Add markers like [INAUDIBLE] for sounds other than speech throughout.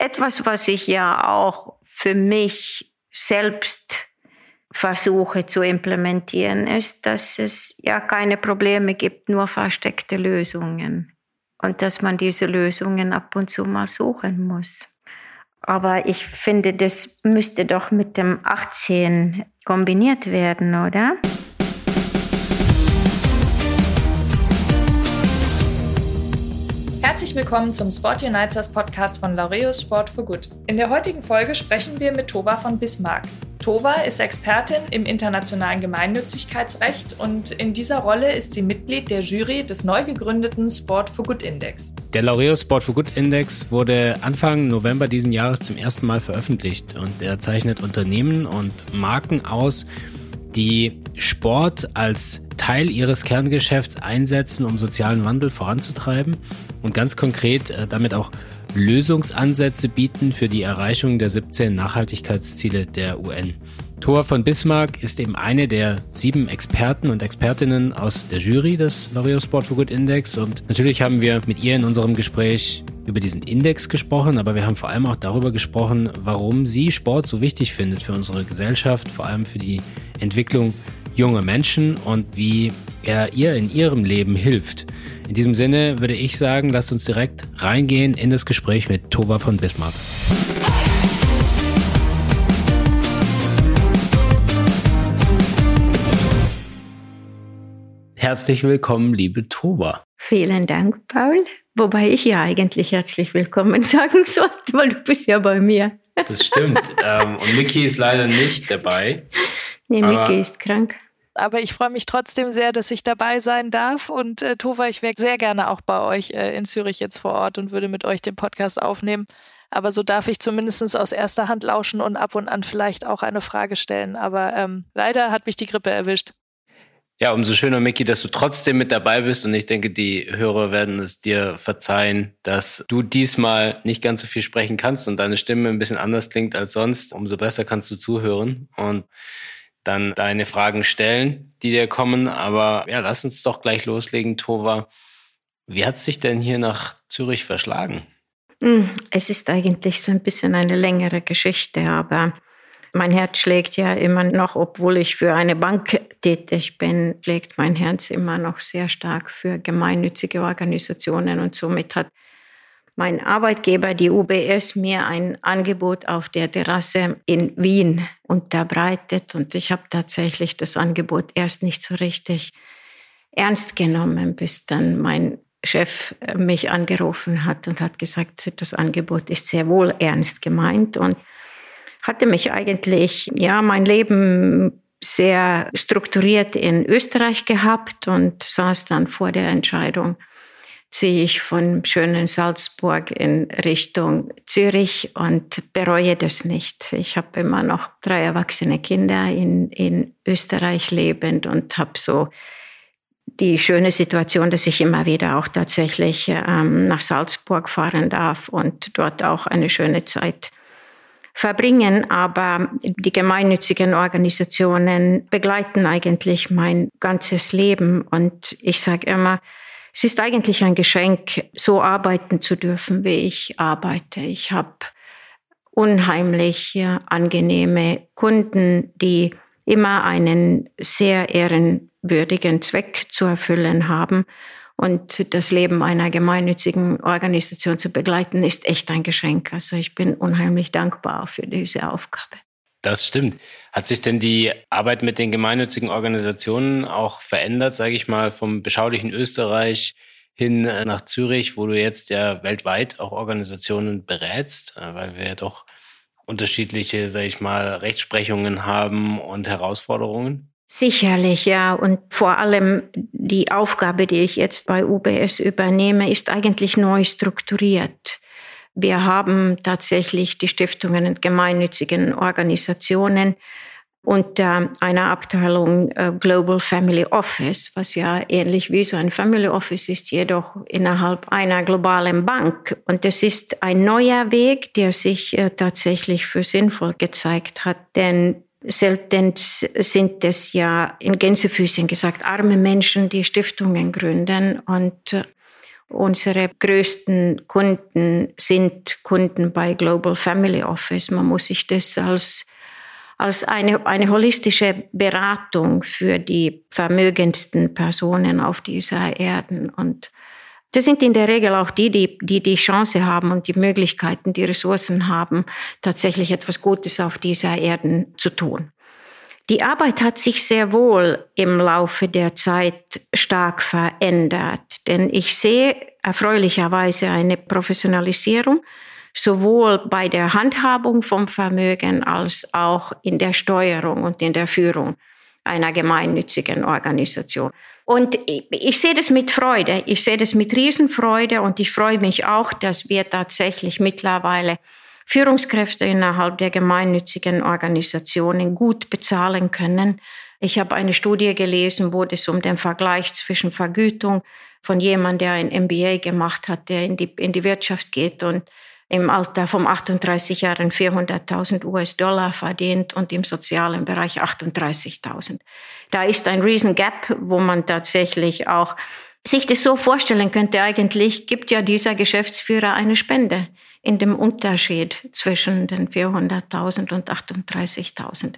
etwas, was ich ja auch für mich selbst versuche zu implementieren, ist, dass es ja keine Probleme gibt, nur versteckte Lösungen. Und dass man diese Lösungen ab und zu mal suchen muss. Aber ich finde, das müsste doch mit dem 18 kombiniert werden, oder? Herzlich willkommen zum Sport Uniters Podcast von Laureus Sport for Good. In der heutigen Folge sprechen wir mit Tova von Bismarck. Tova ist Expertin im internationalen Gemeinnützigkeitsrecht und in dieser Rolle ist sie Mitglied der Jury des neu gegründeten Sport for Good Index. Der Laureus Sport for Good Index wurde Anfang November diesen Jahres zum ersten Mal veröffentlicht und er zeichnet Unternehmen und Marken aus, die Sport als Teil ihres Kerngeschäfts einsetzen, um sozialen Wandel voranzutreiben und ganz konkret äh, damit auch Lösungsansätze bieten für die Erreichung der 17 Nachhaltigkeitsziele der UN. Thor von Bismarck ist eben eine der sieben Experten und Expertinnen aus der Jury des L'Oreal Sport for Good Index und natürlich haben wir mit ihr in unserem Gespräch über diesen Index gesprochen, aber wir haben vor allem auch darüber gesprochen, warum sie Sport so wichtig findet für unsere Gesellschaft, vor allem für die Entwicklung junger Menschen und wie er ihr in ihrem Leben hilft. In diesem Sinne würde ich sagen, lasst uns direkt reingehen in das Gespräch mit Tova von Bismarck. Herzlich willkommen, liebe Tova. Vielen Dank, Paul. Wobei ich ja eigentlich herzlich willkommen [LAUGHS] sagen sollte, weil du bist ja bei mir. Das stimmt. ähm, und Niki ist leider nicht dabei. Nee, Niki ist krank. Aber ich freue mich trotzdem sehr, dass ich dabei sein darf. Und äh, Tova, ich wäre sehr gerne auch bei euch äh, in Zürich jetzt vor Ort und würde mit euch den Podcast aufnehmen. Aber so darf ich zumindest aus erster Hand lauschen und ab und an vielleicht auch eine Frage stellen. Aber ähm, leider hat mich die Grippe erwischt. Ja, umso schöner, Micky, dass du trotzdem mit dabei bist. Und ich denke, die Hörer werden es dir verzeihen, dass du diesmal nicht ganz so viel sprechen kannst und deine Stimme ein bisschen anders klingt als sonst. Umso besser kannst du zuhören. Und dann deine Fragen stellen, die dir kommen. Aber ja, lass uns doch gleich loslegen, Tova. Wie hat sich denn hier nach Zürich verschlagen? Hm, es ist eigentlich so ein bisschen eine längere Geschichte, aber mein Herz schlägt ja immer noch, obwohl ich für eine Bank tätig bin, schlägt mein Herz immer noch sehr stark für gemeinnützige Organisationen. Und somit hat mein Arbeitgeber, die UBS, mir ein Angebot auf der Terrasse in Wien unterbreitet. Und ich habe tatsächlich das Angebot erst nicht so richtig ernst genommen, bis dann mein Chef mich angerufen hat und hat gesagt, das Angebot ist sehr wohl ernst gemeint. Und hatte mich eigentlich, ja, mein Leben sehr strukturiert in Österreich gehabt und saß dann vor der Entscheidung, ziehe ich von schönen Salzburg in Richtung Zürich und bereue das nicht. Ich habe immer noch drei erwachsene Kinder in, in Österreich lebend und habe so die schöne Situation, dass ich immer wieder auch tatsächlich ähm, nach Salzburg fahren darf und dort auch eine schöne Zeit verbringen. Aber die gemeinnützigen Organisationen begleiten eigentlich mein ganzes Leben. Und ich sage immer, es ist eigentlich ein Geschenk, so arbeiten zu dürfen, wie ich arbeite. Ich habe unheimlich angenehme Kunden, die immer einen sehr ehrenwürdigen Zweck zu erfüllen haben. Und das Leben einer gemeinnützigen Organisation zu begleiten, ist echt ein Geschenk. Also ich bin unheimlich dankbar für diese Aufgabe. Das stimmt. Hat sich denn die Arbeit mit den gemeinnützigen Organisationen auch verändert, sage ich mal, vom beschaulichen Österreich hin äh, nach Zürich, wo du jetzt ja weltweit auch Organisationen berätst, äh, weil wir ja doch unterschiedliche, sage ich mal, Rechtsprechungen haben und Herausforderungen? Sicherlich, ja. Und vor allem die Aufgabe, die ich jetzt bei UBS übernehme, ist eigentlich neu strukturiert. Wir haben tatsächlich die Stiftungen und gemeinnützigen Organisationen unter einer Abteilung äh, Global Family Office, was ja ähnlich wie so ein Family Office ist, jedoch innerhalb einer globalen Bank. Und es ist ein neuer Weg, der sich äh, tatsächlich für sinnvoll gezeigt hat, denn Selten sind es ja in Gänsefüßchen gesagt arme Menschen, die Stiftungen gründen und äh, Unsere größten Kunden sind Kunden bei Global Family Office. Man muss sich das als, als eine, eine holistische Beratung für die vermögendsten Personen auf dieser Erde. Und das sind in der Regel auch die, die, die die Chance haben und die Möglichkeiten, die Ressourcen haben, tatsächlich etwas Gutes auf dieser Erde zu tun. Die Arbeit hat sich sehr wohl im Laufe der Zeit stark verändert, denn ich sehe erfreulicherweise eine Professionalisierung sowohl bei der Handhabung vom Vermögen als auch in der Steuerung und in der Führung einer gemeinnützigen Organisation. Und ich, ich, sehe das mit Freude. Ich sehe das mit Riesenfreude und ich freue mich auch, dass wir tatsächlich mittlerweile Führungskräfte innerhalb der gemeinnützigen Organisationen gut bezahlen können. Ich habe eine Studie gelesen, wo es um den Vergleich zwischen Vergütung von jemandem, der ein MBA gemacht hat, der in die, in die Wirtschaft geht und im Alter von 38 Jahren 400.000 US-Dollar verdient und im sozialen Bereich 38.000. Da ist ein riesen Gap, wo man tatsächlich auch sich das so vorstellen könnte, eigentlich gibt ja dieser Geschäftsführer eine Spende in dem Unterschied zwischen den 400.000 und 38.000.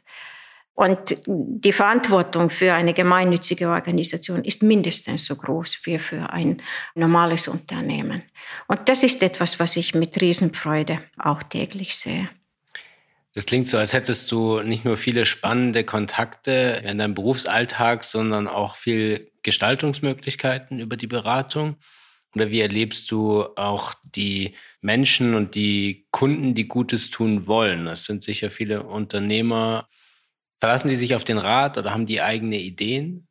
Und die Verantwortung für eine gemeinnützige Organisation ist mindestens so groß wie für ein normales Unternehmen. Und das ist etwas, was ich mit Riesenfreude auch täglich sehe. Das klingt so, als hättest du nicht nur viele spannende Kontakte in deinem Berufsalltag, sondern auch viel Gestaltungsmöglichkeiten über die Beratung. Oder wie erlebst du auch die Menschen und die Kunden, die Gutes tun wollen? Das sind sicher viele Unternehmer. Verlassen die sich auf den Rat oder haben die eigene Ideen?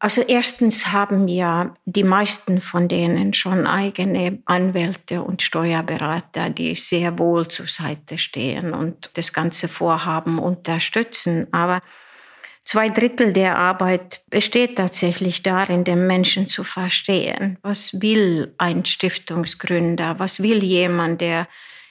Also erstens haben ja die meisten von denen schon eigene Anwälte und Steuerberater, die sehr wohl zur Seite stehen und das ganze Vorhaben unterstützen. Aber Zwei Drittel der Arbeit besteht tatsächlich darin, den Menschen zu verstehen. Was will ein Stiftungsgründer? Was will jemand, der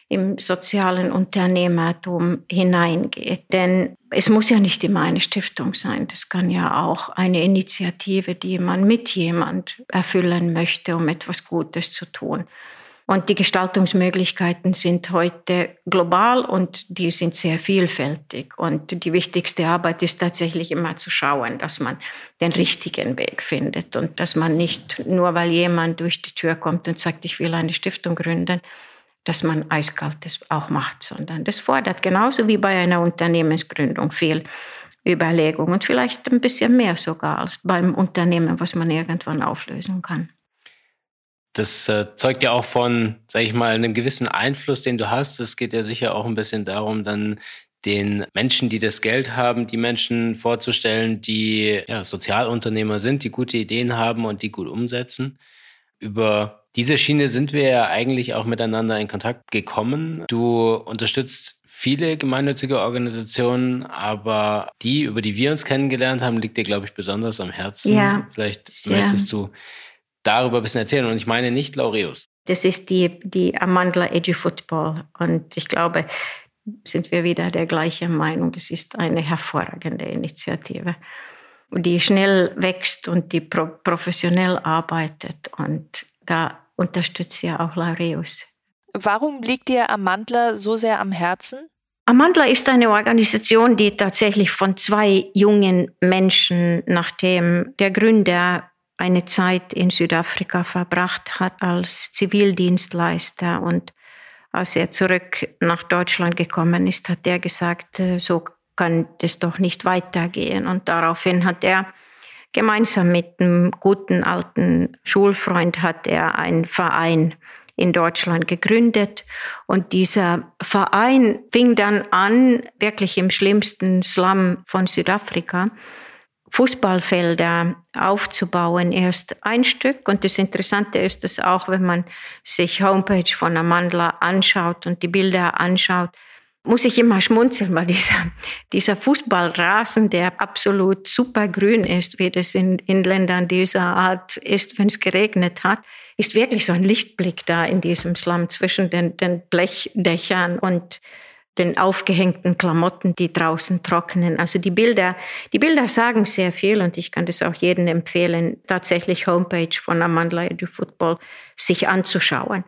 im sozialen Unternehmertum hineingeht? Denn es muss ja nicht immer eine Stiftung sein. Das kann ja auch eine Initiative, die man mit jemand erfüllen möchte, um etwas Gutes zu tun. Und die Gestaltungsmöglichkeiten sind heute global und die sind sehr vielfältig. Und die wichtigste Arbeit ist tatsächlich immer zu schauen, dass man den richtigen Weg findet und dass man nicht nur, weil jemand durch die Tür kommt und sagt, ich will eine Stiftung gründen, dass man eiskalt das auch macht, sondern das fordert genauso wie bei einer Unternehmensgründung viel Überlegung und vielleicht ein bisschen mehr sogar als beim Unternehmen, was man irgendwann auflösen kann. Das äh, zeugt ja auch von, sag ich mal, einem gewissen Einfluss, den du hast. Es geht ja sicher auch ein bisschen darum, dann den Menschen, die das Geld haben, die Menschen vorzustellen, die ja, Sozialunternehmer sind, die gute Ideen haben und die gut umsetzen. Über diese Schiene sind wir ja eigentlich auch miteinander in Kontakt gekommen. Du unterstützt viele gemeinnützige Organisationen, aber die, über die wir uns kennengelernt haben, liegt dir, glaube ich, besonders am Herzen. Ja, Vielleicht möchtest du darüber ein bisschen erzählen. Und ich meine nicht Laureus. Das ist die, die Amandla Edgy Football. Und ich glaube, sind wir wieder der gleichen Meinung. Das ist eine hervorragende Initiative, die schnell wächst und die pro professionell arbeitet. Und da unterstützt ja auch Laureus. Warum liegt dir Amandla so sehr am Herzen? Amandla ist eine Organisation, die tatsächlich von zwei jungen Menschen, nachdem der Gründer eine Zeit in Südafrika verbracht hat als Zivildienstleister und als er zurück nach Deutschland gekommen ist, hat er gesagt, äh, so kann das doch nicht weitergehen. Und daraufhin hat er gemeinsam mit einem guten alten Schulfreund hat er einen Verein in Deutschland gegründet. Und dieser Verein fing dann an, wirklich im schlimmsten Slum von Südafrika, Fußballfelder aufzubauen, erst ein Stück. Und das Interessante ist, dass auch wenn man sich Homepage von Amandla anschaut und die Bilder anschaut, muss ich immer schmunzeln, weil dieser, dieser Fußballrasen, der absolut supergrün ist, wie das in, in Ländern dieser Art ist, wenn es geregnet hat, ist wirklich so ein Lichtblick da in diesem Slum zwischen den, den Blechdächern und den aufgehängten Klamotten, die draußen trocknen. Also die Bilder, die Bilder sagen sehr viel und ich kann das auch jedem empfehlen, tatsächlich Homepage von Amandla Edu Football sich anzuschauen.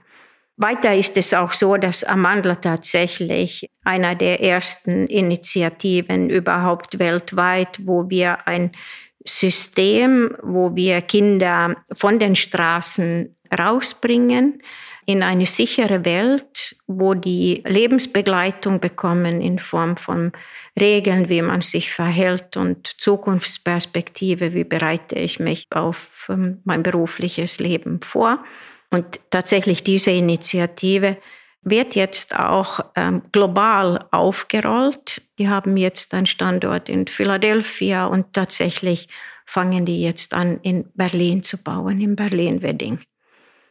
Weiter ist es auch so, dass Amandla tatsächlich einer der ersten Initiativen überhaupt weltweit, wo wir ein System, wo wir Kinder von den Straßen rausbringen, in eine sichere Welt, wo die Lebensbegleitung bekommen in Form von Regeln, wie man sich verhält und Zukunftsperspektive, wie bereite ich mich auf ähm, mein berufliches Leben vor. Und tatsächlich diese Initiative wird jetzt auch ähm, global aufgerollt. Die haben jetzt einen Standort in Philadelphia und tatsächlich fangen die jetzt an, in Berlin zu bauen, in Berlin-Wedding.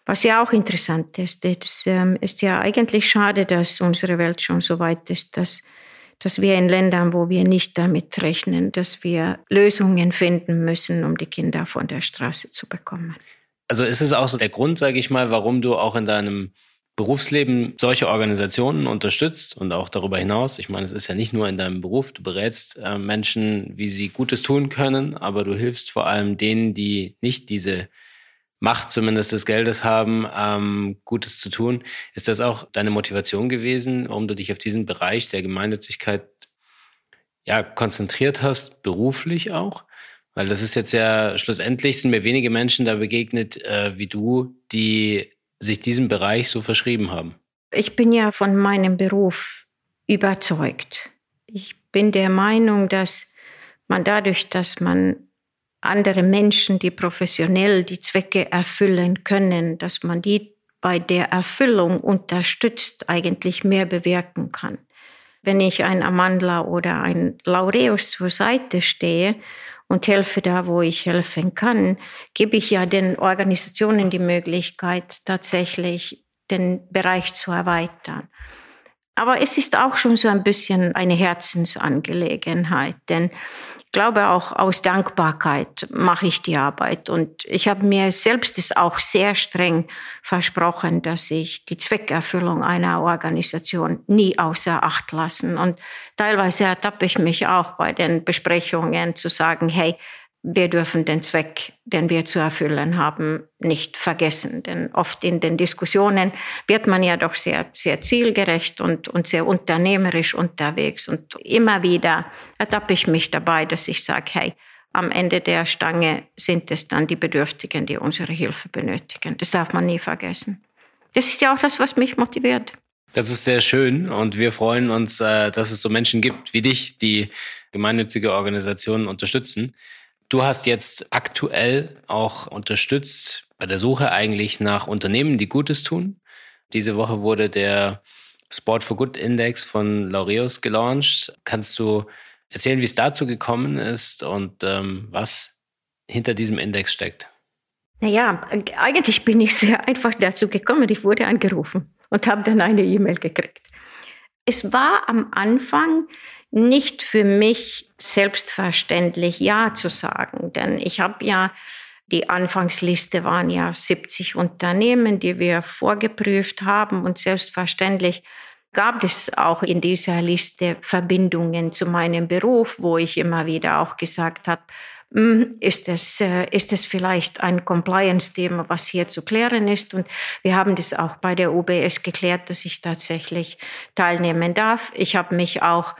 Was ja auch interessant ist, es ähm, ist ja eigentlich schade, dass unsere Welt schon so weit ist, dass, dass wir in Ländern, wo wir nicht damit rechnen, dass wir Lösungen finden müssen, um die Kinder von der Straße zu bekommen. Also ist es auch so der Grund, sage ich mal, warum du auch in deinem Berufsleben solche Organisationen unterstützt und auch darüber hinaus. Ich meine, es ist ja nicht nur in deinem Beruf, du berätst äh, Menschen, wie sie Gutes tun können, aber du hilfst vor allem denen, die nicht diese Macht zumindest des Geldes haben, ähm, Gutes zu tun. Ist das auch deine Motivation gewesen, warum du dich auf diesen Bereich der Gemeinnützigkeit ja, konzentriert hast, beruflich auch? Weil das ist jetzt ja schlussendlich sind mir wenige Menschen da begegnet äh, wie du, die sich diesem Bereich so verschrieben haben. Ich bin ja von meinem Beruf überzeugt. Ich bin der Meinung, dass man dadurch, dass man andere Menschen, die professionell die Zwecke erfüllen können, dass man die bei der Erfüllung unterstützt, eigentlich mehr bewirken kann. Wenn ich ein Amandla oder ein Laureus zur Seite stehe und helfe da, wo ich helfen kann, gebe ich ja den Organisationen die Möglichkeit, tatsächlich den Bereich zu erweitern. Aber es ist auch schon so ein bisschen eine Herzensangelegenheit, denn glaube auch aus Dankbarkeit mache ich die Arbeit. Und ich habe mir selbst es auch sehr streng versprochen, dass ich die Zweckerfüllung einer Organisation nie außer Acht lassen. Und teilweise ertappe ich mich auch bei den Besprechungen zu sagen, hey, wir dürfen den Zweck, den wir zu erfüllen haben, nicht vergessen. Denn oft in den Diskussionen wird man ja doch sehr, sehr zielgerecht und, und sehr unternehmerisch unterwegs. Und immer wieder ertappe ich mich dabei, dass ich sage, hey, am Ende der Stange sind es dann die Bedürftigen, die unsere Hilfe benötigen. Das darf man nie vergessen. Das ist ja auch das, was mich motiviert. Das ist sehr schön und wir freuen uns, äh, dass es so Menschen gibt wie dich, die gemeinnützige Organisationen unterstützen. Du hast jetzt aktuell auch unterstützt bei der Suche eigentlich nach Unternehmen, die Gutes tun. Diese Woche wurde der Sport for Good Index von Laureus gelauncht. Kannst du erzählen, wie es dazu gekommen ist und ähm, was hinter diesem Index steckt? Naja, eigentlich bin ich sehr einfach dazu gekommen. Ich wurde angerufen und habe dann eine E-Mail gekriegt. Es war am Anfang nicht für mich selbstverständlich Ja zu sagen, denn ich habe ja die Anfangsliste waren ja 70 Unternehmen, die wir vorgeprüft haben und selbstverständlich gab es auch in dieser Liste Verbindungen zu meinem Beruf, wo ich immer wieder auch gesagt habe, hm, ist es, äh, ist es vielleicht ein Compliance-Thema, was hier zu klären ist. Und wir haben das auch bei der UBS geklärt, dass ich tatsächlich teilnehmen darf. Ich habe mich auch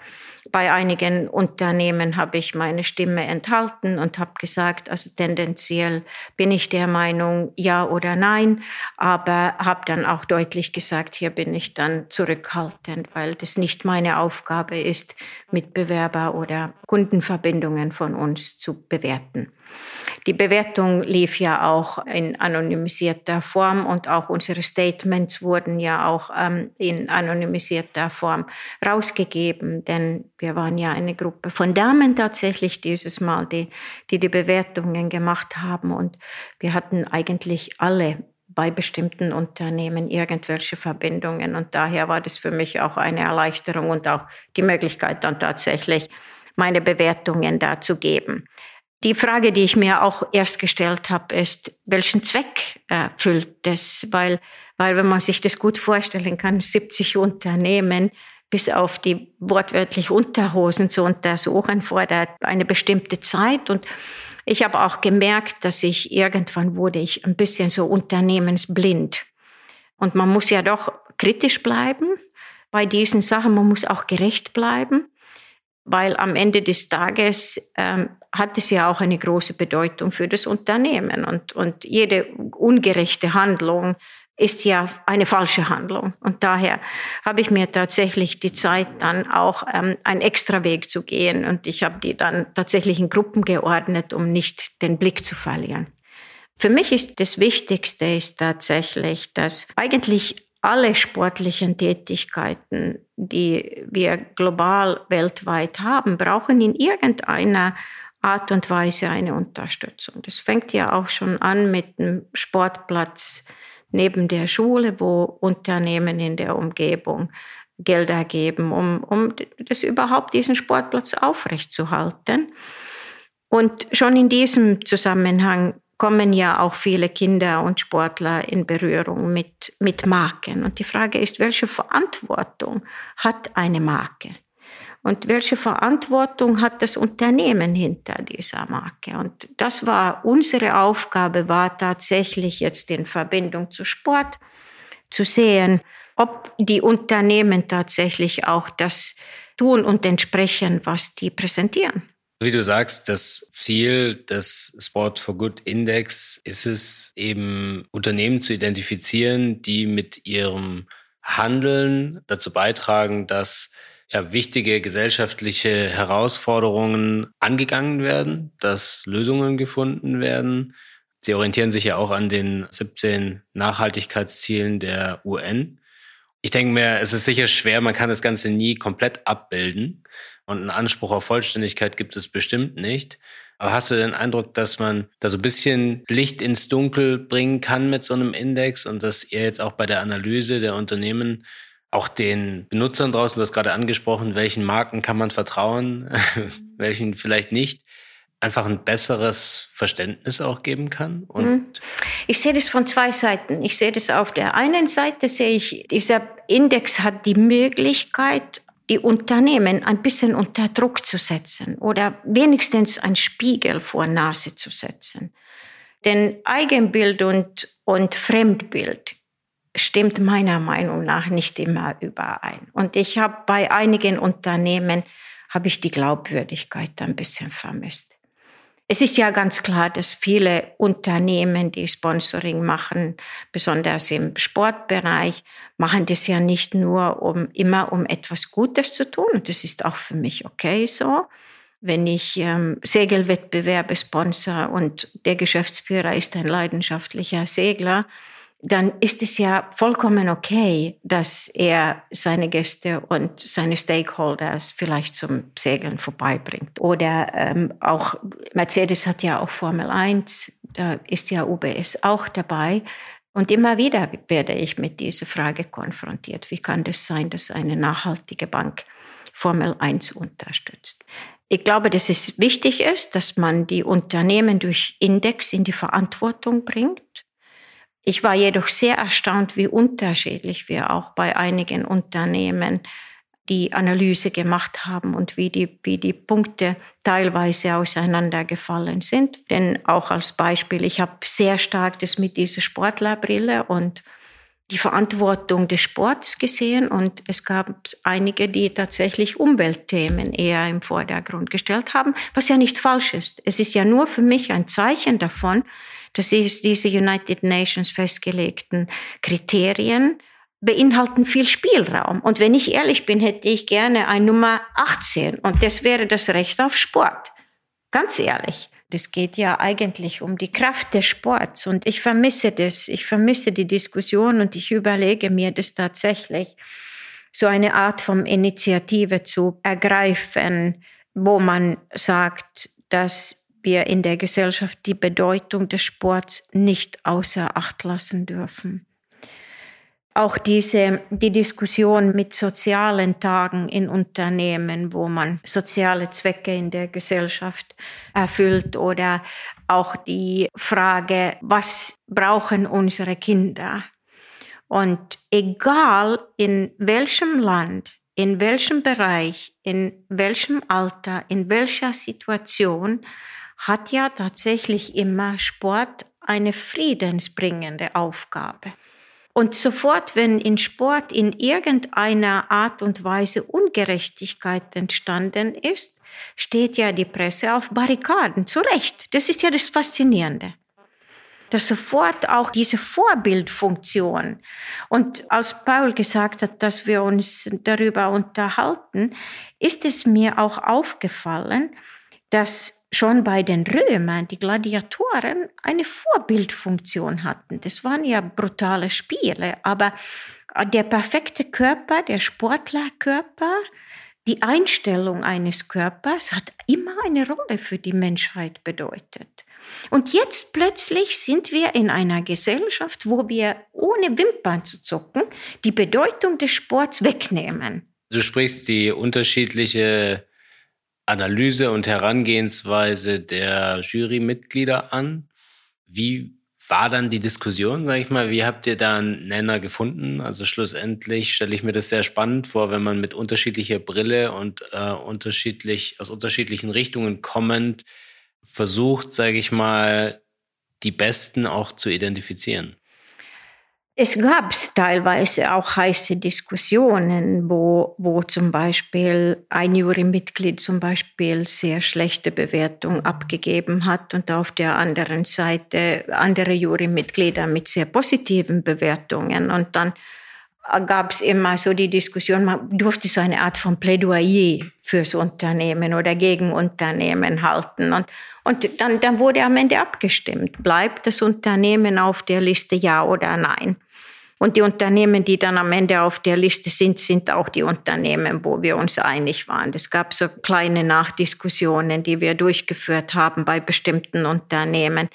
bei einigen Unternehmen habe ich meine Stimme enthalten und habe gesagt, also tendenziell bin ich der Meinung, ja oder nein, aber habe dann auch deutlich gesagt, hier bin ich dann zurückhaltend, weil das nicht meine Aufgabe ist, Mitbewerber oder Kundenverbindungen von uns zu bewerten. Die Bewertung lief ja auch in anonymisierter Form und auch unsere Statements wurden ja auch ähm, in anonymisierter Form rausgegeben, denn wir waren ja eine Gruppe von Damen tatsächlich dieses Mal, die die, die Bewertungen gemacht haben und wir hatten eigentlich alle bei bestimmten Unternehmen irgendwelche Verbindungen und daher war das für mich auch eine Erleichterung und auch die Möglichkeit dann tatsächlich meine Bewertungen da zu geben. Die Frage, die ich mir auch erst gestellt habe, ist, welchen Zweck erfüllt es? Weil, weil wenn man sich das gut vorstellen kann, 70 Unternehmen, bis auf die wortwörtlich Unterhosen zu untersuchen vor der, eine bestimmte Zeit. Und ich habe auch gemerkt, dass ich irgendwann wurde ich ein bisschen so unternehmensblind. Und man muss ja doch kritisch bleiben bei diesen Sachen. Man muss auch gerecht bleiben, weil am Ende des Tages ähm, hat es ja auch eine große Bedeutung für das Unternehmen. Und, und jede ungerechte Handlung ist ja eine falsche Handlung. Und daher habe ich mir tatsächlich die Zeit dann auch ähm, einen extra Weg zu gehen. Und ich habe die dann tatsächlich in Gruppen geordnet, um nicht den Blick zu verlieren. Für mich ist das Wichtigste ist tatsächlich, dass eigentlich alle sportlichen Tätigkeiten, die wir global weltweit haben, brauchen in irgendeiner Art und Weise eine Unterstützung. Das fängt ja auch schon an mit dem Sportplatz neben der Schule, wo Unternehmen in der Umgebung Gelder geben, um, um das überhaupt diesen Sportplatz aufrechtzuerhalten. Und schon in diesem Zusammenhang kommen ja auch viele Kinder und Sportler in Berührung mit, mit Marken. Und die Frage ist, welche Verantwortung hat eine Marke? Und welche Verantwortung hat das Unternehmen hinter dieser Marke? Und das war unsere Aufgabe, war tatsächlich jetzt in Verbindung zu Sport zu sehen, ob die Unternehmen tatsächlich auch das tun und entsprechen, was die präsentieren. Wie du sagst, das Ziel des Sport for Good Index ist es eben Unternehmen zu identifizieren, die mit ihrem Handeln dazu beitragen, dass ja, wichtige gesellschaftliche Herausforderungen angegangen werden, dass Lösungen gefunden werden. Sie orientieren sich ja auch an den 17 Nachhaltigkeitszielen der UN. Ich denke mir, es ist sicher schwer, man kann das Ganze nie komplett abbilden und einen Anspruch auf Vollständigkeit gibt es bestimmt nicht. Aber hast du den Eindruck, dass man da so ein bisschen Licht ins Dunkel bringen kann mit so einem Index und dass ihr jetzt auch bei der Analyse der Unternehmen auch den Benutzern draußen, du hast gerade angesprochen, welchen Marken kann man vertrauen, [LAUGHS] welchen vielleicht nicht, einfach ein besseres Verständnis auch geben kann? Und mhm. ich sehe das von zwei Seiten. Ich sehe das auf der einen Seite, sehe ich, dieser Index hat die Möglichkeit, die Unternehmen ein bisschen unter Druck zu setzen oder wenigstens ein Spiegel vor Nase zu setzen. Denn Eigenbild und, und Fremdbild stimmt meiner Meinung nach nicht immer überein. Und ich habe bei einigen Unternehmen habe ich die Glaubwürdigkeit ein bisschen vermisst. Es ist ja ganz klar, dass viele Unternehmen, die Sponsoring machen, besonders im Sportbereich, machen das ja nicht nur, um immer um etwas Gutes zu tun. Und das ist auch für mich okay so. Wenn ich ähm, Segelwettbewerbe sponsor und der Geschäftsführer ist ein leidenschaftlicher Segler, dann ist es ja vollkommen okay, dass er seine Gäste und seine Stakeholders vielleicht zum Segeln vorbeibringt. Oder ähm, auch Mercedes hat ja auch Formel 1, da ist ja UBS auch dabei. Und immer wieder werde ich mit dieser Frage konfrontiert. Wie kann das sein, dass eine nachhaltige Bank Formel 1 unterstützt? Ich glaube, dass es wichtig ist, dass man die Unternehmen durch Index in die Verantwortung bringt ich war jedoch sehr erstaunt, wie unterschiedlich wir auch bei einigen Unternehmen die Analyse gemacht haben und wie die, wie die Punkte teilweise auseinandergefallen sind. Denn auch als Beispiel, ich habe sehr stark das mit dieser Sportlerbrille und die Verantwortung des Sports gesehen und es gab einige, die tatsächlich Umweltthemen eher im Vordergrund gestellt haben, was ja nicht falsch ist. Es ist ja nur für mich ein Zeichen davon, das ist diese United Nations festgelegten Kriterien beinhalten viel Spielraum. Und wenn ich ehrlich bin, hätte ich gerne ein Nummer 18 und das wäre das Recht auf Sport. Ganz ehrlich. Das geht ja eigentlich um die Kraft des Sports und ich vermisse das. Ich vermisse die Diskussion und ich überlege mir das tatsächlich, so eine Art von Initiative zu ergreifen, wo man sagt, dass wir in der Gesellschaft die Bedeutung des Sports nicht außer Acht lassen dürfen. Auch diese, die Diskussion mit sozialen Tagen in Unternehmen, wo man soziale Zwecke in der Gesellschaft erfüllt oder auch die Frage, was brauchen unsere Kinder? Und egal in welchem Land in welchem Bereich, in welchem Alter, in welcher Situation hat ja tatsächlich immer Sport eine friedensbringende Aufgabe. Und sofort, wenn in Sport in irgendeiner Art und Weise Ungerechtigkeit entstanden ist, steht ja die Presse auf Barrikaden. Zu Recht. Das ist ja das Faszinierende. Dass sofort auch diese Vorbildfunktion und als Paul gesagt hat, dass wir uns darüber unterhalten, ist es mir auch aufgefallen, dass schon bei den Römern die Gladiatoren eine Vorbildfunktion hatten. Das waren ja brutale Spiele, aber der perfekte Körper, der Sportlerkörper, die Einstellung eines Körpers hat immer eine Rolle für die Menschheit bedeutet. Und jetzt plötzlich sind wir in einer Gesellschaft, wo wir ohne Wimpern zu zucken die Bedeutung des Sports wegnehmen. Du sprichst die unterschiedliche Analyse und Herangehensweise der Jurymitglieder an. Wie war dann die Diskussion, sage ich mal? Wie habt ihr da einen Nenner gefunden? Also schlussendlich stelle ich mir das sehr spannend vor, wenn man mit unterschiedlicher Brille und äh, unterschiedlich aus unterschiedlichen Richtungen kommend versucht, sage ich mal, die Besten auch zu identifizieren. Es gab teilweise auch heiße Diskussionen, wo, wo zum Beispiel ein Jurymitglied zum Beispiel sehr schlechte Bewertung abgegeben hat und auf der anderen Seite andere Jurymitglieder mit sehr positiven Bewertungen. Und dann gab es immer so die Diskussion, man durfte so eine Art von Plädoyer fürs Unternehmen oder gegen Unternehmen halten. Und, und dann, dann wurde am Ende abgestimmt, bleibt das Unternehmen auf der Liste ja oder nein. Und die Unternehmen, die dann am Ende auf der Liste sind, sind auch die Unternehmen, wo wir uns einig waren. Es gab so kleine Nachdiskussionen, die wir durchgeführt haben bei bestimmten Unternehmen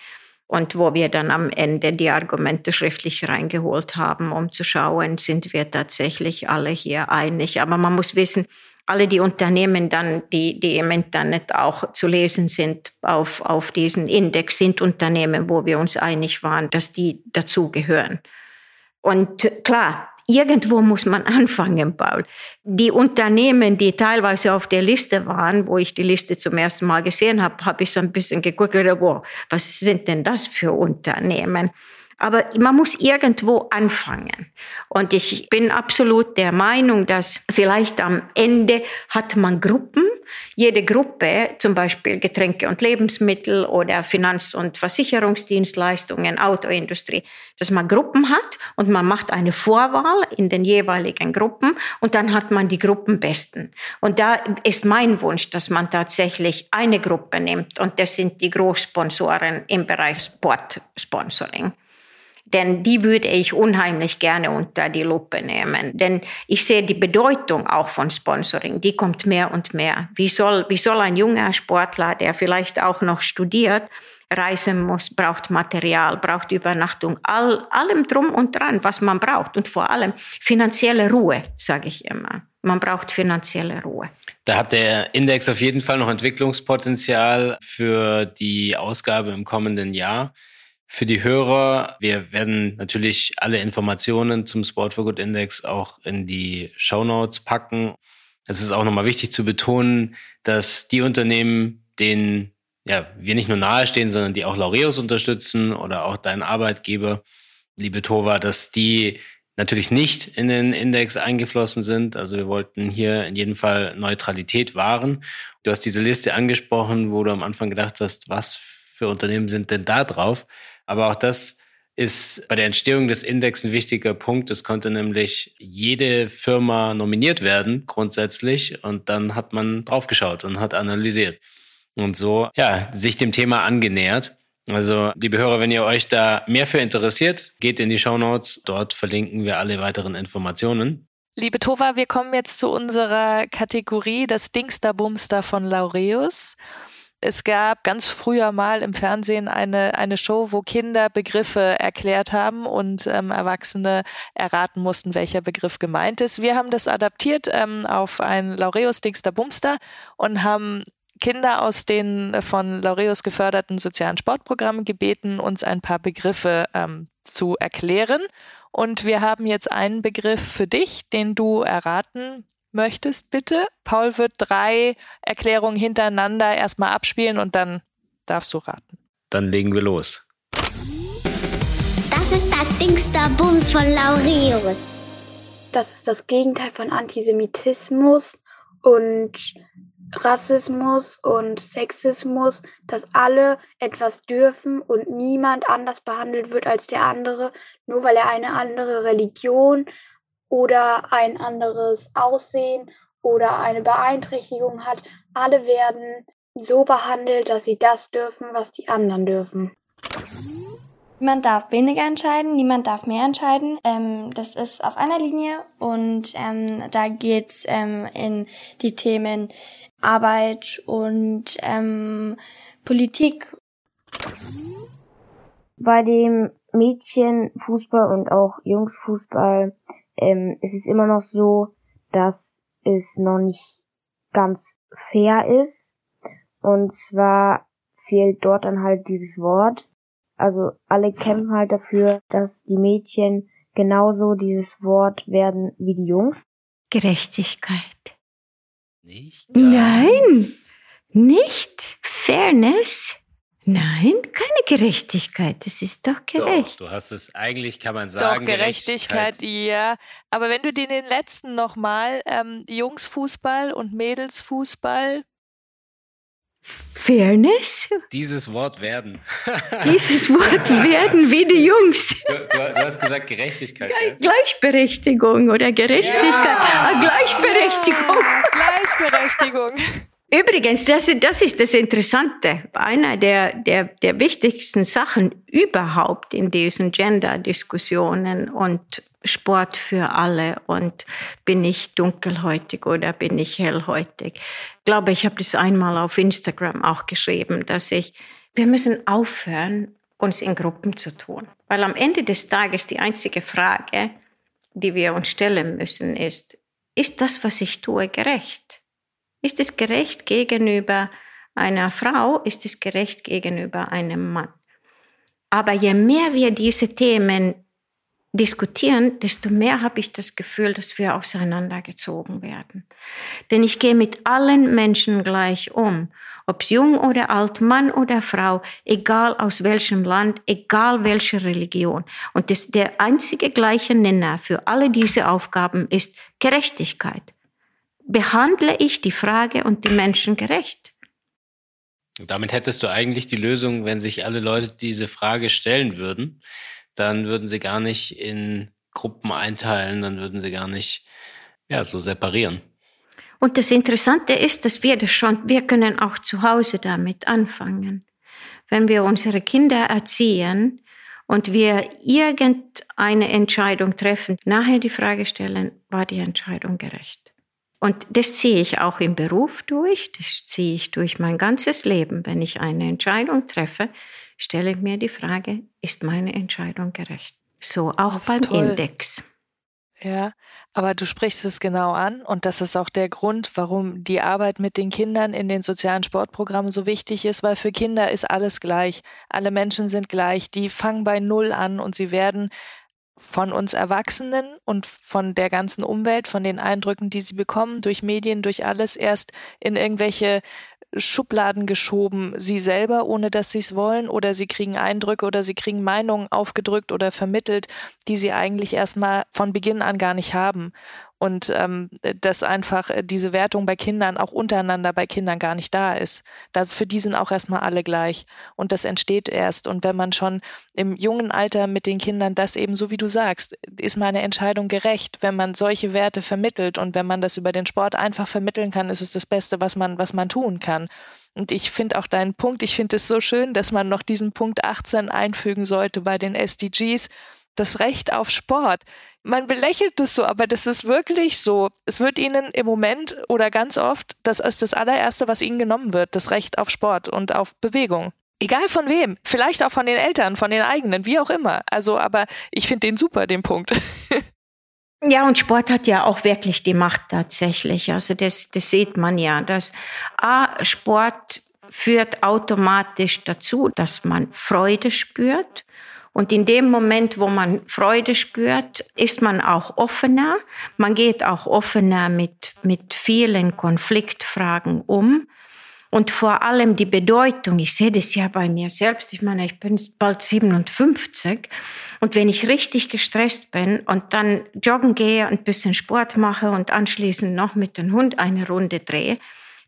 und wo wir dann am Ende die Argumente schriftlich reingeholt haben, um zu schauen, sind wir tatsächlich alle hier einig. Aber man muss wissen, alle die Unternehmen dann, die, die im Internet auch zu lesen sind auf, auf diesen Index, sind Unternehmen, wo wir uns einig waren, dass die dazugehören. Und klar, irgendwo muss man [LAUGHS] anfangen, Paul. Die Unternehmen, die teilweise auf der Liste waren, wo ich die Liste zum ersten Mal gesehen habe, habe ich so ein bisschen geguckt, wow, was sind denn das für Unternehmen? Aber man muss irgendwo anfangen. Und ich bin absolut der Meinung, dass vielleicht am Ende hat man Gruppen. Jede Gruppe, zum Beispiel Getränke und Lebensmittel oder Finanz- und Versicherungsdienstleistungen, Autoindustrie, dass man Gruppen hat und man macht eine Vorwahl in den jeweiligen Gruppen und dann hat man die Gruppenbesten. Und da ist mein Wunsch, dass man tatsächlich eine Gruppe nimmt und das sind die Großsponsoren im Bereich Sportsponsoring. Denn die würde ich unheimlich gerne unter die Lupe nehmen. Denn ich sehe die Bedeutung auch von Sponsoring, die kommt mehr und mehr. Wie soll, wie soll ein junger Sportler, der vielleicht auch noch studiert, reisen muss, braucht Material, braucht Übernachtung, all, allem drum und dran, was man braucht. Und vor allem finanzielle Ruhe, sage ich immer. Man braucht finanzielle Ruhe. Da hat der Index auf jeden Fall noch Entwicklungspotenzial für die Ausgabe im kommenden Jahr. Für die Hörer, wir werden natürlich alle Informationen zum Sport for Good Index auch in die Show Notes packen. Es ist auch nochmal wichtig zu betonen, dass die Unternehmen, denen ja, wir nicht nur nahestehen, sondern die auch Laureus unterstützen oder auch dein Arbeitgeber, liebe Tova, dass die natürlich nicht in den Index eingeflossen sind. Also wir wollten hier in jedem Fall Neutralität wahren. Du hast diese Liste angesprochen, wo du am Anfang gedacht hast, was für Unternehmen sind denn da drauf? Aber auch das ist bei der Entstehung des Index ein wichtiger Punkt. Es konnte nämlich jede Firma nominiert werden, grundsätzlich. Und dann hat man draufgeschaut und hat analysiert. Und so, ja, sich dem Thema angenähert. Also, liebe Hörer, wenn ihr euch da mehr für interessiert, geht in die Show Notes. Dort verlinken wir alle weiteren Informationen. Liebe Tova, wir kommen jetzt zu unserer Kategorie das Dingster Bumster von Laureus. Es gab ganz früher mal im Fernsehen eine, eine Show, wo Kinder Begriffe erklärt haben und ähm, Erwachsene erraten mussten, welcher Begriff gemeint ist. Wir haben das adaptiert ähm, auf ein Laureus Dingster Bumster und haben Kinder aus den von Laureus geförderten sozialen Sportprogrammen gebeten, uns ein paar Begriffe ähm, zu erklären. Und wir haben jetzt einen Begriff für dich, den du erraten möchtest, bitte. Paul wird drei Erklärungen hintereinander erstmal abspielen und dann darfst du raten. Dann legen wir los. Das ist das Dingster Bums von Laureus. Das ist das Gegenteil von Antisemitismus und Rassismus und Sexismus, dass alle etwas dürfen und niemand anders behandelt wird als der andere, nur weil er eine andere Religion oder ein anderes Aussehen oder eine Beeinträchtigung hat. Alle werden so behandelt, dass sie das dürfen, was die anderen dürfen. Niemand darf weniger entscheiden, niemand darf mehr entscheiden. Ähm, das ist auf einer Linie und ähm, da geht's ähm, in die Themen Arbeit und ähm, Politik. Bei dem Mädchenfußball und auch Jungsfußball ähm, ist es immer noch so, dass es noch nicht ganz fair ist. Und zwar fehlt dort dann halt dieses Wort. Also alle kämpfen halt dafür, dass die Mädchen genauso dieses Wort werden wie die Jungs. Gerechtigkeit. Nicht? Nein, nicht. Fairness. Nein, keine Gerechtigkeit. Das ist doch gerecht. Doch, du hast es eigentlich, kann man sagen. Doch, Gerechtigkeit, Gerechtigkeit. ja. Aber wenn du dir den letzten nochmal, ähm, Jungsfußball und Mädelsfußball, Fairness? Dieses Wort werden. [LAUGHS] Dieses Wort werden wie die Jungs. Du, du, du hast gesagt Gerechtigkeit. Ge ja? Gleichberechtigung oder Gerechtigkeit. Ja. Ah, Gleichberechtigung. [LAUGHS] Gleichberechtigung. Übrigens, das, das ist das Interessante. Einer der, der, der wichtigsten Sachen überhaupt in diesen Gender-Diskussionen und Sport für alle und bin ich dunkelhäutig oder bin ich hellhäutig. Ich glaube, ich habe das einmal auf Instagram auch geschrieben, dass ich, wir müssen aufhören, uns in Gruppen zu tun. Weil am Ende des Tages die einzige Frage, die wir uns stellen müssen, ist, ist das, was ich tue, gerecht? Ist es gerecht gegenüber einer Frau? Ist es gerecht gegenüber einem Mann? Aber je mehr wir diese Themen diskutieren, desto mehr habe ich das Gefühl, dass wir auseinandergezogen werden. Denn ich gehe mit allen Menschen gleich um, ob jung oder alt, Mann oder Frau, egal aus welchem Land, egal welche Religion. Und das, der einzige gleiche Nenner für alle diese Aufgaben ist Gerechtigkeit. Behandle ich die Frage und die Menschen gerecht? Damit hättest du eigentlich die Lösung, wenn sich alle Leute diese Frage stellen würden dann würden sie gar nicht in Gruppen einteilen, dann würden sie gar nicht ja, so separieren. Und das Interessante ist, dass wir das schon, wir können auch zu Hause damit anfangen. Wenn wir unsere Kinder erziehen und wir irgendeine Entscheidung treffen, nachher die Frage stellen, war die Entscheidung gerecht? Und das ziehe ich auch im Beruf durch, das ziehe ich durch mein ganzes Leben. Wenn ich eine Entscheidung treffe, stelle ich mir die Frage, ist meine Entscheidung gerecht? So auch beim toll. Index. Ja, aber du sprichst es genau an und das ist auch der Grund, warum die Arbeit mit den Kindern in den sozialen Sportprogrammen so wichtig ist, weil für Kinder ist alles gleich. Alle Menschen sind gleich, die fangen bei Null an und sie werden von uns Erwachsenen und von der ganzen Umwelt, von den Eindrücken, die sie bekommen, durch Medien, durch alles erst in irgendwelche Schubladen geschoben, sie selber, ohne dass sie es wollen, oder sie kriegen Eindrücke oder sie kriegen Meinungen aufgedrückt oder vermittelt, die sie eigentlich erstmal von Beginn an gar nicht haben und ähm, dass einfach äh, diese Wertung bei Kindern auch untereinander bei Kindern gar nicht da ist. Das, für die sind auch erstmal alle gleich und das entsteht erst. Und wenn man schon im jungen Alter mit den Kindern das eben, so wie du sagst, ist meine Entscheidung gerecht, wenn man solche Werte vermittelt und wenn man das über den Sport einfach vermitteln kann, ist es das Beste, was man, was man tun kann. Und ich finde auch deinen Punkt, ich finde es so schön, dass man noch diesen Punkt 18 einfügen sollte bei den SDGs, das Recht auf Sport. Man belächelt es so, aber das ist wirklich so. Es wird ihnen im Moment oder ganz oft, das ist das allererste, was ihnen genommen wird, das Recht auf Sport und auf Bewegung. Egal von wem, vielleicht auch von den Eltern, von den eigenen, wie auch immer. Also, aber ich finde den super, den Punkt. [LAUGHS] Ja, und Sport hat ja auch wirklich die Macht tatsächlich. Also das, das sieht man ja, dass A, Sport führt automatisch dazu, dass man Freude spürt Und in dem Moment, wo man Freude spürt, ist man auch offener. Man geht auch offener mit, mit vielen Konfliktfragen um. Und vor allem die Bedeutung, ich sehe das ja bei mir selbst, ich meine, ich bin bald 57 und wenn ich richtig gestresst bin und dann joggen gehe, ein bisschen Sport mache und anschließend noch mit dem Hund eine Runde drehe,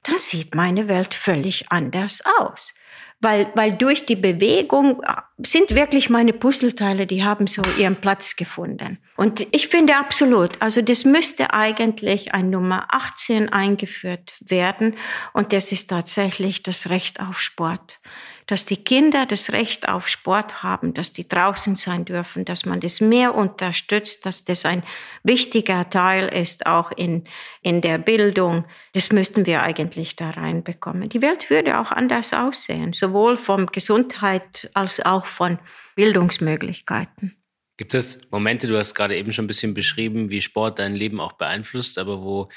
dann sieht meine Welt völlig anders aus weil, weil durch die Bewegung äh, sind wirklich meine Puzzleteile, die haben so ihren Platz gefunden. Und ich finde absolut, also das müsste eigentlich ein Nummer 18 eingeführt werden und das ist tatsächlich das Recht auf Sport dass die Kinder das Recht auf Sport haben, dass die draußen sein dürfen, dass man das mehr unterstützt, dass das ein wichtiger Teil ist, auch in, in der Bildung. Das müssten wir eigentlich da reinbekommen. Die Welt würde auch anders aussehen, sowohl von Gesundheit als auch von Bildungsmöglichkeiten. Gibt es Momente, du hast gerade eben schon ein bisschen beschrieben, wie Sport dein Leben auch beeinflusst, aber wo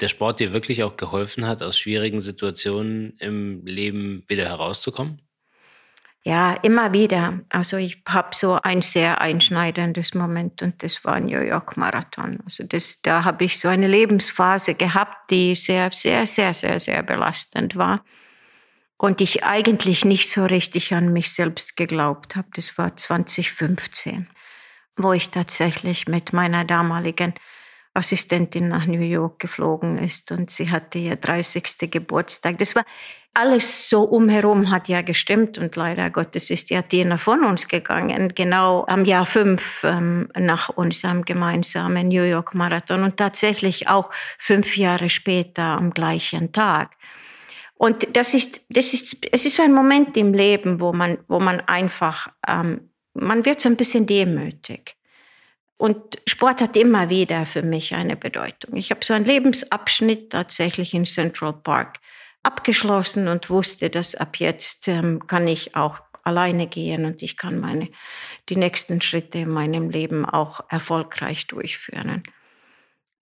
der Sport dir wirklich auch geholfen hat, aus schwierigen Situationen im Leben wieder herauszukommen? Ja, immer wieder. Also ich habe so ein sehr einschneidendes Moment und das war New York Marathon. Also das, da habe ich so eine Lebensphase gehabt, die sehr, sehr, sehr, sehr, sehr belastend war. Und ich eigentlich nicht so richtig an mich selbst geglaubt habe. Das war 2015, wo ich tatsächlich mit meiner damaligen Assistentin nach New York geflogen ist und sie hatte ihr 30. Geburtstag. Das war alles so umherum hat ja gestimmt und leider Gottes ist ja Tina von uns gegangen, genau am Jahr fünf ähm, nach unserem gemeinsamen New York Marathon und tatsächlich auch fünf Jahre später am gleichen Tag. Und das ist, das ist, es ist ein Moment im Leben, wo man, wo man einfach, ähm, man wird so ein bisschen demütig. Und Sport hat immer wieder für mich eine Bedeutung. Ich habe so einen Lebensabschnitt tatsächlich in Central Park abgeschlossen und wusste, dass ab jetzt ähm, kann ich auch alleine gehen und ich kann meine, die nächsten Schritte in meinem Leben auch erfolgreich durchführen.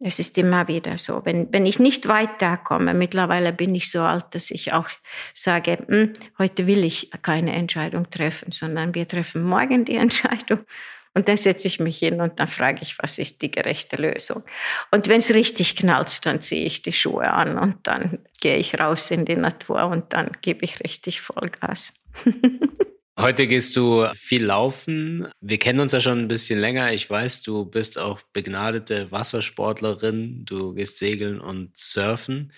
Es ist immer wieder so. Wenn, wenn ich nicht weiterkomme, mittlerweile bin ich so alt, dass ich auch sage, hm, heute will ich keine Entscheidung treffen, sondern wir treffen morgen die [LAUGHS] Entscheidung und dann setze ich mich hin und dann frage ich, was ist die gerechte Lösung. Und wenn es richtig knallt, dann ziehe ich die Schuhe an und dann gehe ich raus in die Natur und dann gebe ich richtig Vollgas. [LAUGHS] Heute gehst du viel laufen. Wir kennen uns ja schon ein bisschen länger. Ich weiß, du bist auch begnadete Wassersportlerin. Du gehst segeln und surfen.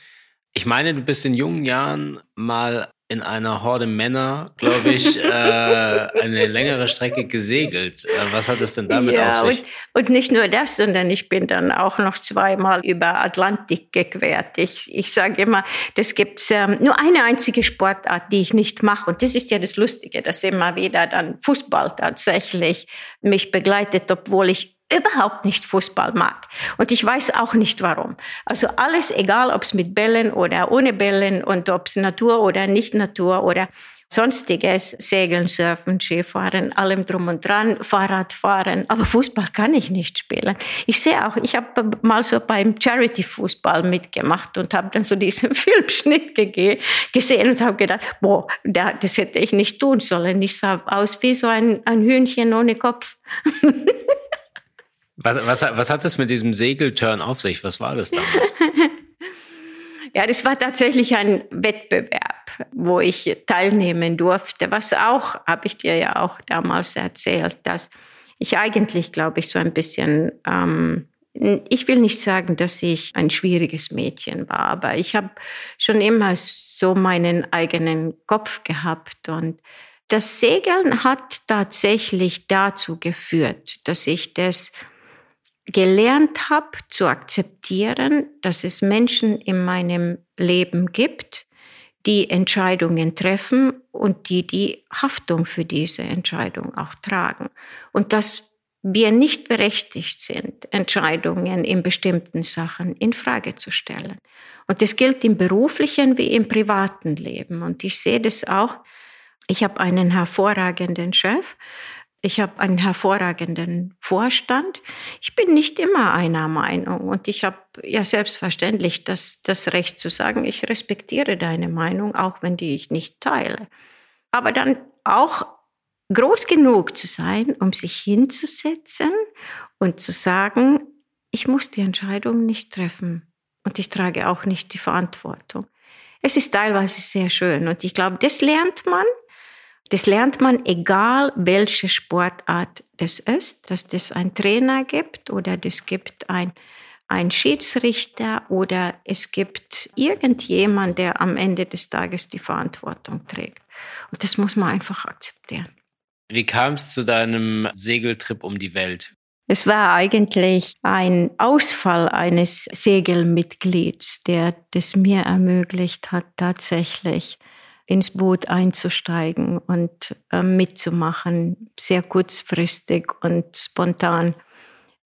Ich meine, du bist in jungen Jahren mal in einer Horde Männer, glaube ich, äh, [LAUGHS] eine längere Strecke gesegelt. Äh, was hat es denn damit ja, auf sich? Und, und, nicht nur das, sondern ich bin dann auch noch zweimal über Atlantik gequert. Ich, ich sage immer, das gibt ähm, nur eine einzige Sportart, die ich nicht mache. Und das ist ja das Lustige, dass immer wieder dann Fußball tatsächlich mich begleitet, obwohl ich überhaupt nicht Fußball mag. Und ich weiß auch nicht warum. Also alles, egal ob es mit Bällen oder ohne Bällen und ob es Natur oder nicht Natur oder sonstiges, Segeln, Surfen, Skifahren, allem drum und dran, Fahrradfahren. Aber Fußball kann ich nicht spielen. Ich sehe auch, ich habe mal so beim Charity-Fußball mitgemacht und habe dann so diesen [LAUGHS] Filmschnitt gesehen und habe gedacht, boah, das hätte ich nicht tun sollen. Ich sah aus wie so ein, ein Hühnchen ohne Kopf. [LAUGHS] Was, was, was hat es mit diesem Segelturn auf sich? Was war das damals? [LAUGHS] ja, das war tatsächlich ein Wettbewerb, wo ich teilnehmen durfte. Was auch, habe ich dir ja auch damals erzählt, dass ich eigentlich, glaube ich, so ein bisschen, ähm, ich will nicht sagen, dass ich ein schwieriges Mädchen war, aber ich habe schon immer so meinen eigenen Kopf gehabt und das Segeln hat tatsächlich dazu geführt, dass ich das gelernt habe zu akzeptieren, dass es Menschen in meinem Leben gibt, die Entscheidungen treffen und die die Haftung für diese Entscheidung auch tragen. Und dass wir nicht berechtigt sind, Entscheidungen in bestimmten Sachen in Frage zu stellen. Und das gilt im beruflichen wie im privaten Leben. Und ich sehe das auch. Ich habe einen hervorragenden Chef, ich habe einen hervorragenden Vorstand. Ich bin nicht immer einer Meinung und ich habe ja selbstverständlich das, das Recht zu sagen, ich respektiere deine Meinung, auch wenn die ich nicht teile. Aber dann auch groß genug zu sein, um sich hinzusetzen und zu sagen, ich muss die Entscheidung nicht treffen und ich trage auch nicht die Verantwortung. Es ist teilweise sehr schön und ich glaube, das lernt man. Das lernt man, egal welche Sportart das ist, dass das ein Trainer gibt oder das gibt ein, ein Schiedsrichter oder es gibt irgendjemand, der am Ende des Tages die Verantwortung trägt. Und das muss man einfach akzeptieren. Wie kam es zu deinem Segeltrip um die Welt? Es war eigentlich ein Ausfall eines Segelmitglieds, der das mir ermöglicht hat, tatsächlich ins Boot einzusteigen und äh, mitzumachen, sehr kurzfristig und spontan.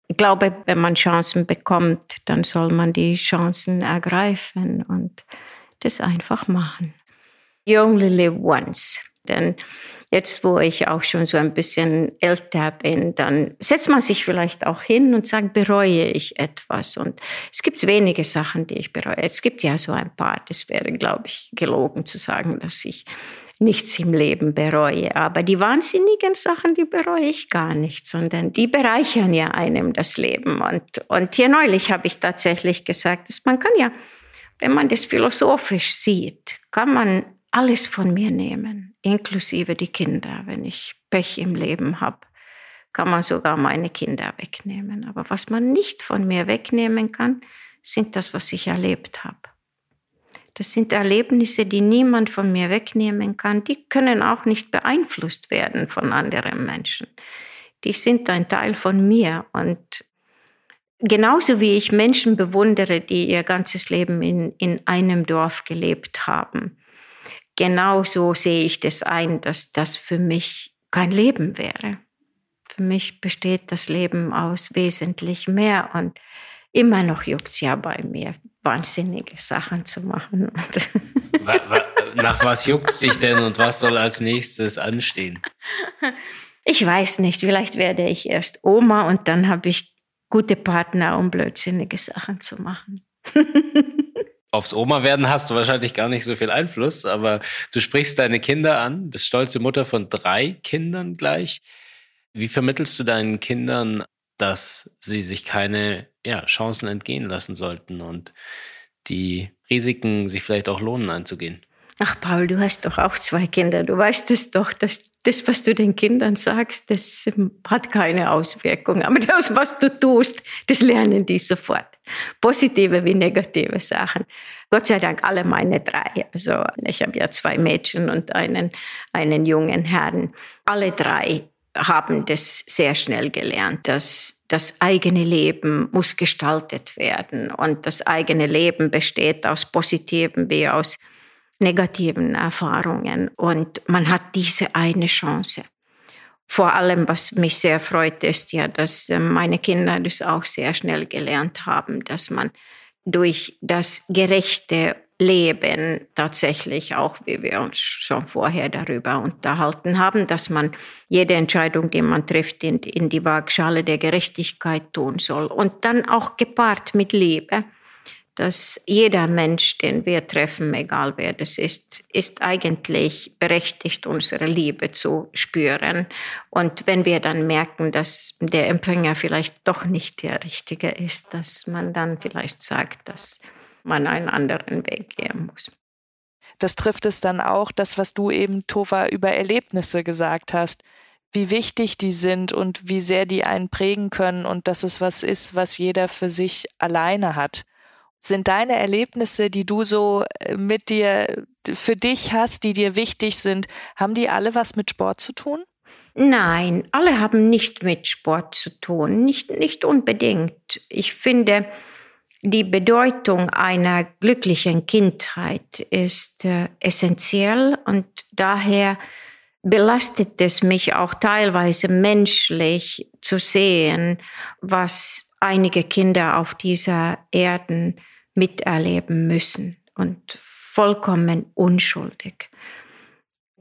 Ich glaube, wenn man Chancen bekommt, dann soll man die Chancen ergreifen und das einfach machen. You only live once. Denn Jetzt, wo ich auch schon so ein bisschen älter bin, dann setzt man sich vielleicht auch hin und sagt, bereue ich etwas? Und es gibt wenige Sachen, die ich bereue. Es gibt ja so ein paar. Das wäre, glaube ich, gelogen zu sagen, dass ich nichts im Leben bereue. Aber die wahnsinnigen Sachen, die bereue ich gar nicht, sondern die bereichern ja einem das Leben. Und, und hier neulich habe ich tatsächlich gesagt, dass man kann ja, wenn man das philosophisch sieht, kann man alles von mir nehmen, inklusive die Kinder. Wenn ich Pech im Leben habe, kann man sogar meine Kinder wegnehmen. Aber was man nicht von mir wegnehmen kann, sind das, was ich erlebt habe. Das sind Erlebnisse, die niemand von mir wegnehmen kann. Die können auch nicht beeinflusst werden von anderen Menschen. Die sind ein Teil von mir. Und genauso wie ich Menschen bewundere, die ihr ganzes Leben in, in einem Dorf gelebt haben, genauso sehe ich das ein, dass das für mich kein Leben wäre. Für mich besteht das Leben aus wesentlich mehr und immer noch juckt es ja bei mir, wahnsinnige Sachen zu machen. [LAUGHS] Nach was juckt es dich denn und was soll als nächstes anstehen? Ich weiß nicht, vielleicht werde ich erst Oma und dann habe ich gute Partner, um blödsinnige Sachen zu machen. [LAUGHS] aufs Oma werden hast du wahrscheinlich gar nicht so viel Einfluss, aber du sprichst deine Kinder an, bist stolze Mutter von drei Kindern gleich. Wie vermittelst du deinen Kindern, dass sie sich keine ja, Chancen entgehen lassen sollten und die Risiken sich vielleicht auch lohnen einzugehen? Ach, Paul, du hast doch auch zwei Kinder. Du weißt es doch, dass das, was du den Kindern sagst, das hat keine Auswirkung. Aber das, was du tust, das lernen die sofort. Positive wie negative Sachen. Gott sei Dank alle meine drei. Also ich habe ja zwei Mädchen und einen, einen jungen Herrn. Alle drei haben das sehr schnell gelernt, dass das eigene Leben muss gestaltet werden und das eigene Leben besteht aus positiven wie aus negativen Erfahrungen und man hat diese eine Chance. Vor allem, was mich sehr freut, ist ja, dass äh, meine Kinder das auch sehr schnell gelernt haben, dass man durch das gerechte Leben tatsächlich auch, wie wir uns schon vorher darüber unterhalten haben, dass man jede Entscheidung, die man trifft, in, in die Waagschale der Gerechtigkeit tun soll. Und dann auch gepaart mit Liebe dass jeder Mensch, den wir treffen, egal wer das ist, ist eigentlich berechtigt, unsere Liebe zu spüren. Und wenn wir dann merken, dass der Empfänger vielleicht doch nicht der Richtige ist, dass man dann vielleicht sagt, dass man einen anderen Weg gehen muss. Das trifft es dann auch, das, was du eben, Tova, über Erlebnisse gesagt hast wie wichtig die sind und wie sehr die einen prägen können und dass es was ist, was jeder für sich alleine hat. Sind deine Erlebnisse, die du so äh, mit dir für dich hast, die dir wichtig sind, haben die alle was mit Sport zu tun? Nein, alle haben nicht mit Sport zu tun, nicht, nicht unbedingt. Ich finde, die Bedeutung einer glücklichen Kindheit ist äh, essentiell und daher belastet es mich auch teilweise menschlich zu sehen, was einige Kinder auf dieser Erden miterleben müssen und vollkommen unschuldig.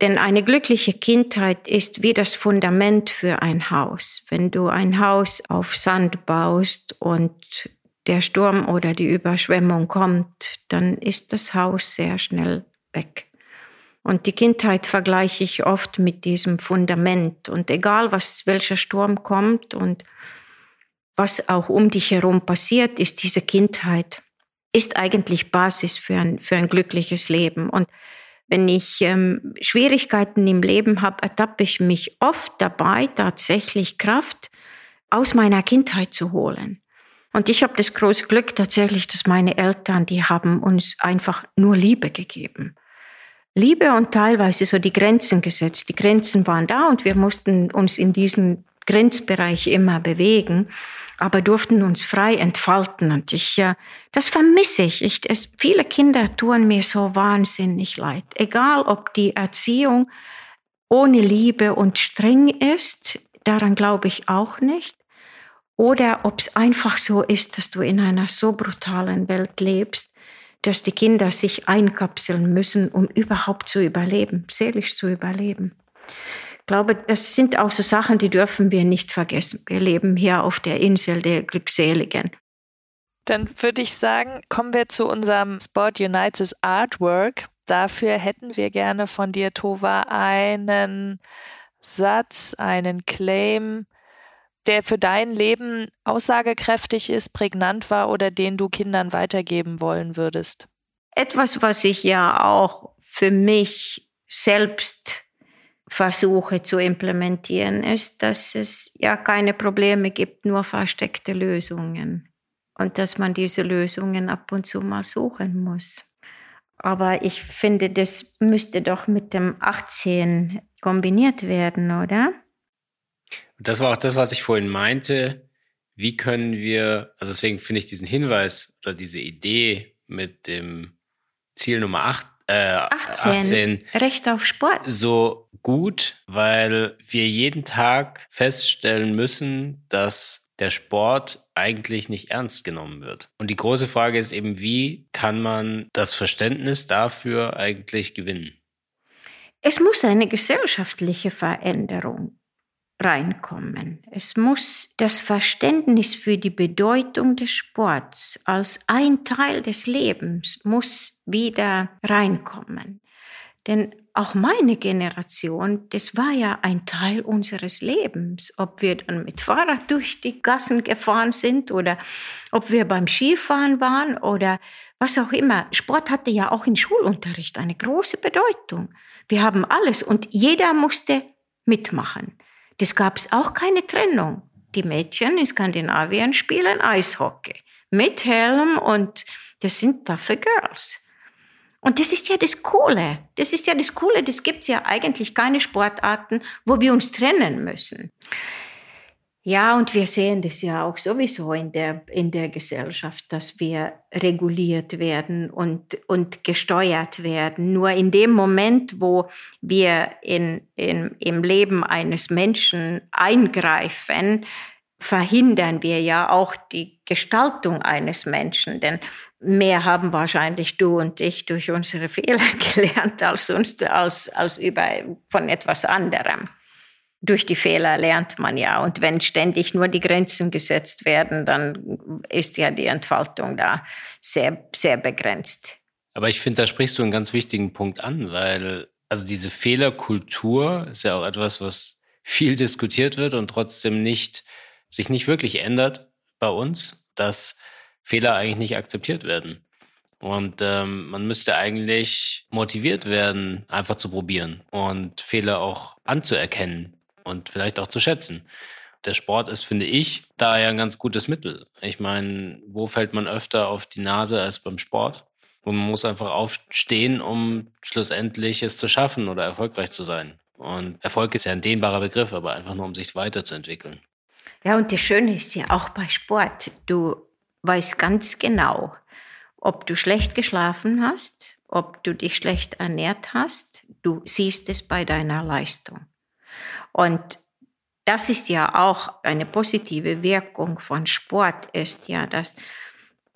Denn eine glückliche Kindheit ist wie das Fundament für ein Haus. Wenn du ein Haus auf Sand baust und der Sturm oder die Überschwemmung kommt, dann ist das Haus sehr schnell weg. Und die Kindheit vergleiche ich oft mit diesem Fundament. Und egal, was, welcher Sturm kommt und was auch um dich herum passiert, ist diese Kindheit, ist eigentlich Basis für ein, für ein glückliches Leben. Und wenn ich ähm, Schwierigkeiten im Leben habe, ertappe ich mich oft dabei, tatsächlich Kraft aus meiner Kindheit zu holen. Und ich habe das große Glück tatsächlich, dass meine Eltern, die haben uns einfach nur Liebe gegeben. Liebe und teilweise so die Grenzen gesetzt. Die Grenzen waren da und wir mussten uns in diesem Grenzbereich immer bewegen, aber durften uns frei entfalten. Und ich, äh, das vermisse ich. ich es, viele Kinder tun mir so wahnsinnig leid. Egal, ob die Erziehung ohne Liebe und streng ist, daran glaube ich auch nicht. Oder ob es einfach so ist, dass du in einer so brutalen Welt lebst, dass die Kinder sich einkapseln müssen, um überhaupt zu überleben, seelisch zu überleben. Ich glaube, das sind auch so Sachen, die dürfen wir nicht vergessen. Wir leben hier auf der Insel der Glückseligen. Dann würde ich sagen, kommen wir zu unserem Sport Unites Artwork. Dafür hätten wir gerne von dir, Tova, einen Satz, einen Claim, der für dein Leben aussagekräftig ist, prägnant war oder den du Kindern weitergeben wollen würdest? Etwas, was ich ja auch für mich selbst versuche zu implementieren, ist, dass es ja keine Probleme gibt, nur versteckte Lösungen. Und dass man diese Lösungen ab und zu mal suchen muss. Aber ich finde, das müsste doch mit dem 18 kombiniert werden, oder? Das war auch das, was ich vorhin meinte. Wie können wir, also deswegen finde ich diesen Hinweis oder diese Idee mit dem Ziel Nummer 8, äh, 18, 18 Recht auf Sport. So gut, weil wir jeden Tag feststellen müssen, dass der Sport eigentlich nicht ernst genommen wird. Und die große Frage ist eben, wie kann man das Verständnis dafür eigentlich gewinnen? Es muss eine gesellschaftliche Veränderung reinkommen. Es muss das Verständnis für die Bedeutung des Sports als ein Teil des Lebens muss wieder reinkommen. Denn auch meine Generation, das war ja ein Teil unseres Lebens. Ob wir dann mit Fahrrad durch die Gassen gefahren sind oder ob wir beim Skifahren waren oder was auch immer. Sport hatte ja auch im Schulunterricht eine große Bedeutung. Wir haben alles und jeder musste mitmachen. Das gab es auch keine Trennung. Die Mädchen in Skandinavien spielen Eishockey mit Helm und das sind taffe Girls. Und das ist ja das Coole. Das ist ja das Coole. Das gibt es ja eigentlich keine Sportarten, wo wir uns trennen müssen. Ja, und wir sehen das ja auch sowieso in der, in der Gesellschaft, dass wir reguliert werden und, und gesteuert werden. Nur in dem Moment, wo wir in, in, im Leben eines Menschen eingreifen, verhindern wir ja auch die Gestaltung eines Menschen. Denn mehr haben wahrscheinlich du und ich durch unsere Fehler [LAUGHS] gelernt als, uns, als, als über, von etwas anderem durch die Fehler lernt man ja. Und wenn ständig nur die Grenzen gesetzt werden, dann ist ja die Entfaltung da sehr, sehr begrenzt. Aber ich finde, da sprichst du einen ganz wichtigen Punkt an, weil also diese Fehlerkultur ist ja auch etwas, was viel diskutiert wird und trotzdem nicht, sich nicht wirklich ändert bei uns, dass Fehler eigentlich nicht akzeptiert werden. Und ähm, man müsste eigentlich motiviert werden, einfach zu probieren und Fehler auch anzuerkennen und vielleicht auch zu schätzen. Der Sport ist, finde ich, da ja ein ganz gutes Mittel. Ich meine, wo fällt man öfter auf die Nase als beim Sport? Und man muss einfach aufstehen, um schlussendlich es zu schaffen oder erfolgreich zu sein. Und Erfolg ist ja ein dehnbarer Begriff, aber einfach nur, um sich weiterzuentwickeln. Ja, und das Schöne ist ja auch bei Sport, du weißt ganz genau, ob du schlecht geschlafen hast, ob du dich schlecht ernährt hast, du siehst es bei deiner Leistung. Und das ist ja auch eine positive Wirkung von Sport, ist ja, dass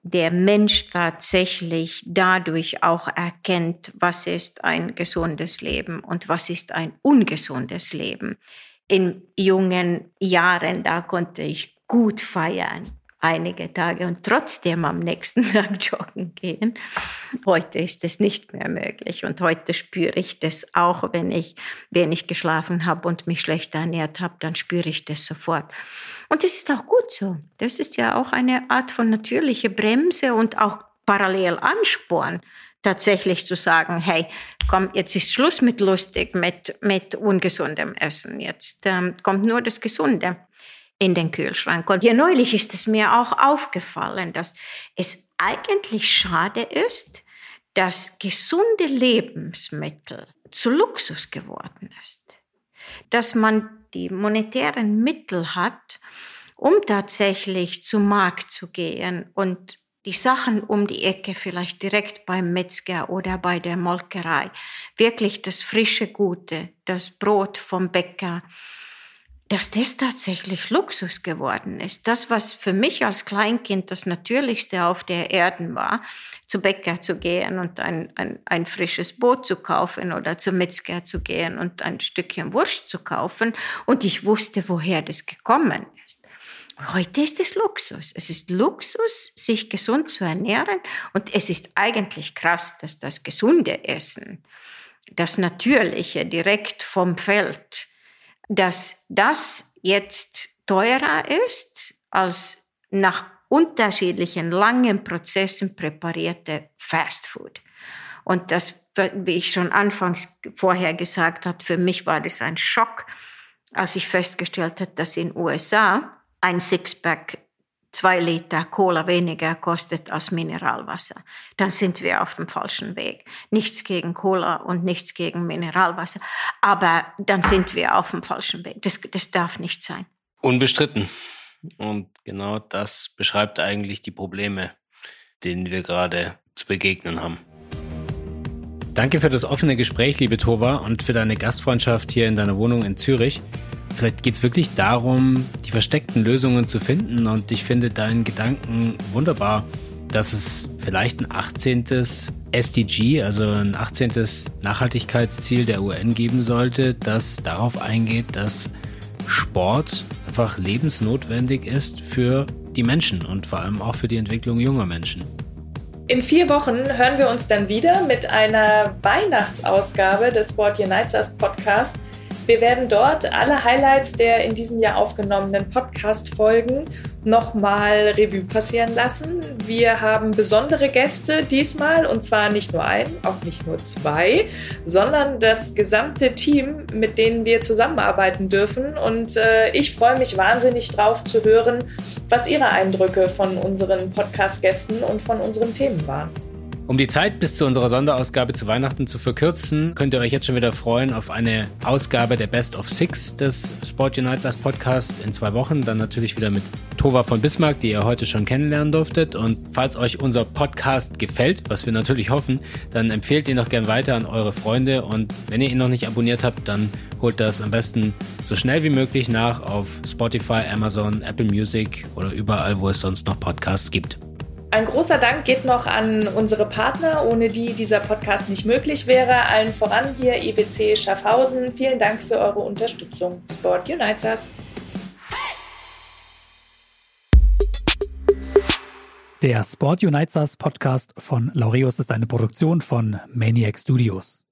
der Mensch tatsächlich dadurch auch erkennt, was ist ein gesundes Leben und was ist ein ungesundes Leben. In jungen Jahren, da konnte ich gut feiern. Einige Tage und trotzdem am nächsten [LAUGHS] Tag joggen gehen. Heute ist es nicht mehr möglich und heute spüre ich das auch, wenn ich wenig geschlafen habe und mich schlecht ernährt habe, dann spüre ich das sofort. Und das ist auch gut so. Das ist ja auch eine Art von natürlicher Bremse und auch parallel Ansporn, tatsächlich zu sagen, hey, komm, jetzt ist Schluss mit lustig, mit, mit ungesundem Essen. Jetzt ähm, kommt nur das Gesunde in den Kühlschrank. Und hier neulich ist es mir auch aufgefallen, dass es eigentlich schade ist, dass gesunde Lebensmittel zu Luxus geworden ist. Dass man die monetären Mittel hat, um tatsächlich zum Markt zu gehen und die Sachen um die Ecke, vielleicht direkt beim Metzger oder bei der Molkerei, wirklich das frische Gute, das Brot vom Bäcker, dass das tatsächlich Luxus geworden ist. Das, was für mich als Kleinkind das Natürlichste auf der Erde war, zu Bäcker zu gehen und ein, ein, ein frisches Brot zu kaufen oder zum Metzger zu gehen und ein Stückchen Wurst zu kaufen. Und ich wusste, woher das gekommen ist. Heute ist es Luxus. Es ist Luxus, sich gesund zu ernähren. Und es ist eigentlich krass, dass das gesunde Essen, das Natürliche direkt vom Feld, dass das jetzt teurer ist als nach unterschiedlichen langen Prozessen präparierte Fastfood. Und das, wie ich schon anfangs vorher gesagt habe, für mich war das ein Schock, als ich festgestellt habe, dass in den USA ein Sixpack zwei Liter Cola weniger kostet als Mineralwasser, dann sind wir auf dem falschen Weg. Nichts gegen Cola und nichts gegen Mineralwasser, aber dann sind wir auf dem falschen Weg. Das, das darf nicht sein. Unbestritten. Und genau das beschreibt eigentlich die Probleme, denen wir gerade zu begegnen haben. Danke für das offene Gespräch, liebe Tova, und für deine Gastfreundschaft hier in deiner Wohnung in Zürich. Vielleicht geht es wirklich darum, die versteckten Lösungen zu finden. Und ich finde deinen Gedanken wunderbar, dass es vielleicht ein 18. SDG, also ein 18. Nachhaltigkeitsziel der UN geben sollte, das darauf eingeht, dass Sport einfach lebensnotwendig ist für die Menschen und vor allem auch für die Entwicklung junger Menschen. In vier Wochen hören wir uns dann wieder mit einer Weihnachtsausgabe des Sport Unites Us Podcast. Wir werden dort alle Highlights der in diesem Jahr aufgenommenen Podcast-Folgen nochmal Revue passieren lassen. Wir haben besondere Gäste diesmal und zwar nicht nur ein, auch nicht nur zwei, sondern das gesamte Team, mit denen wir zusammenarbeiten dürfen. Und äh, ich freue mich wahnsinnig drauf zu hören, was Ihre Eindrücke von unseren Podcast-Gästen und von unseren Themen waren. Um die Zeit bis zu unserer Sonderausgabe zu Weihnachten zu verkürzen, könnt ihr euch jetzt schon wieder freuen auf eine Ausgabe der Best of Six des Sport Unites als Podcast in zwei Wochen. Dann natürlich wieder mit Tova von Bismarck, die ihr heute schon kennenlernen durftet. Und falls euch unser Podcast gefällt, was wir natürlich hoffen, dann empfehlt ihn noch gern weiter an eure Freunde. Und wenn ihr ihn noch nicht abonniert habt, dann holt das am besten so schnell wie möglich nach auf Spotify, Amazon, Apple Music oder überall, wo es sonst noch Podcasts gibt. Ein großer Dank geht noch an unsere Partner, ohne die dieser Podcast nicht möglich wäre. Allen voran hier EWC Schaffhausen. Vielen Dank für eure Unterstützung. Sport Unites Us. Der Sport Unites Us Podcast von Laureus ist eine Produktion von Maniac Studios.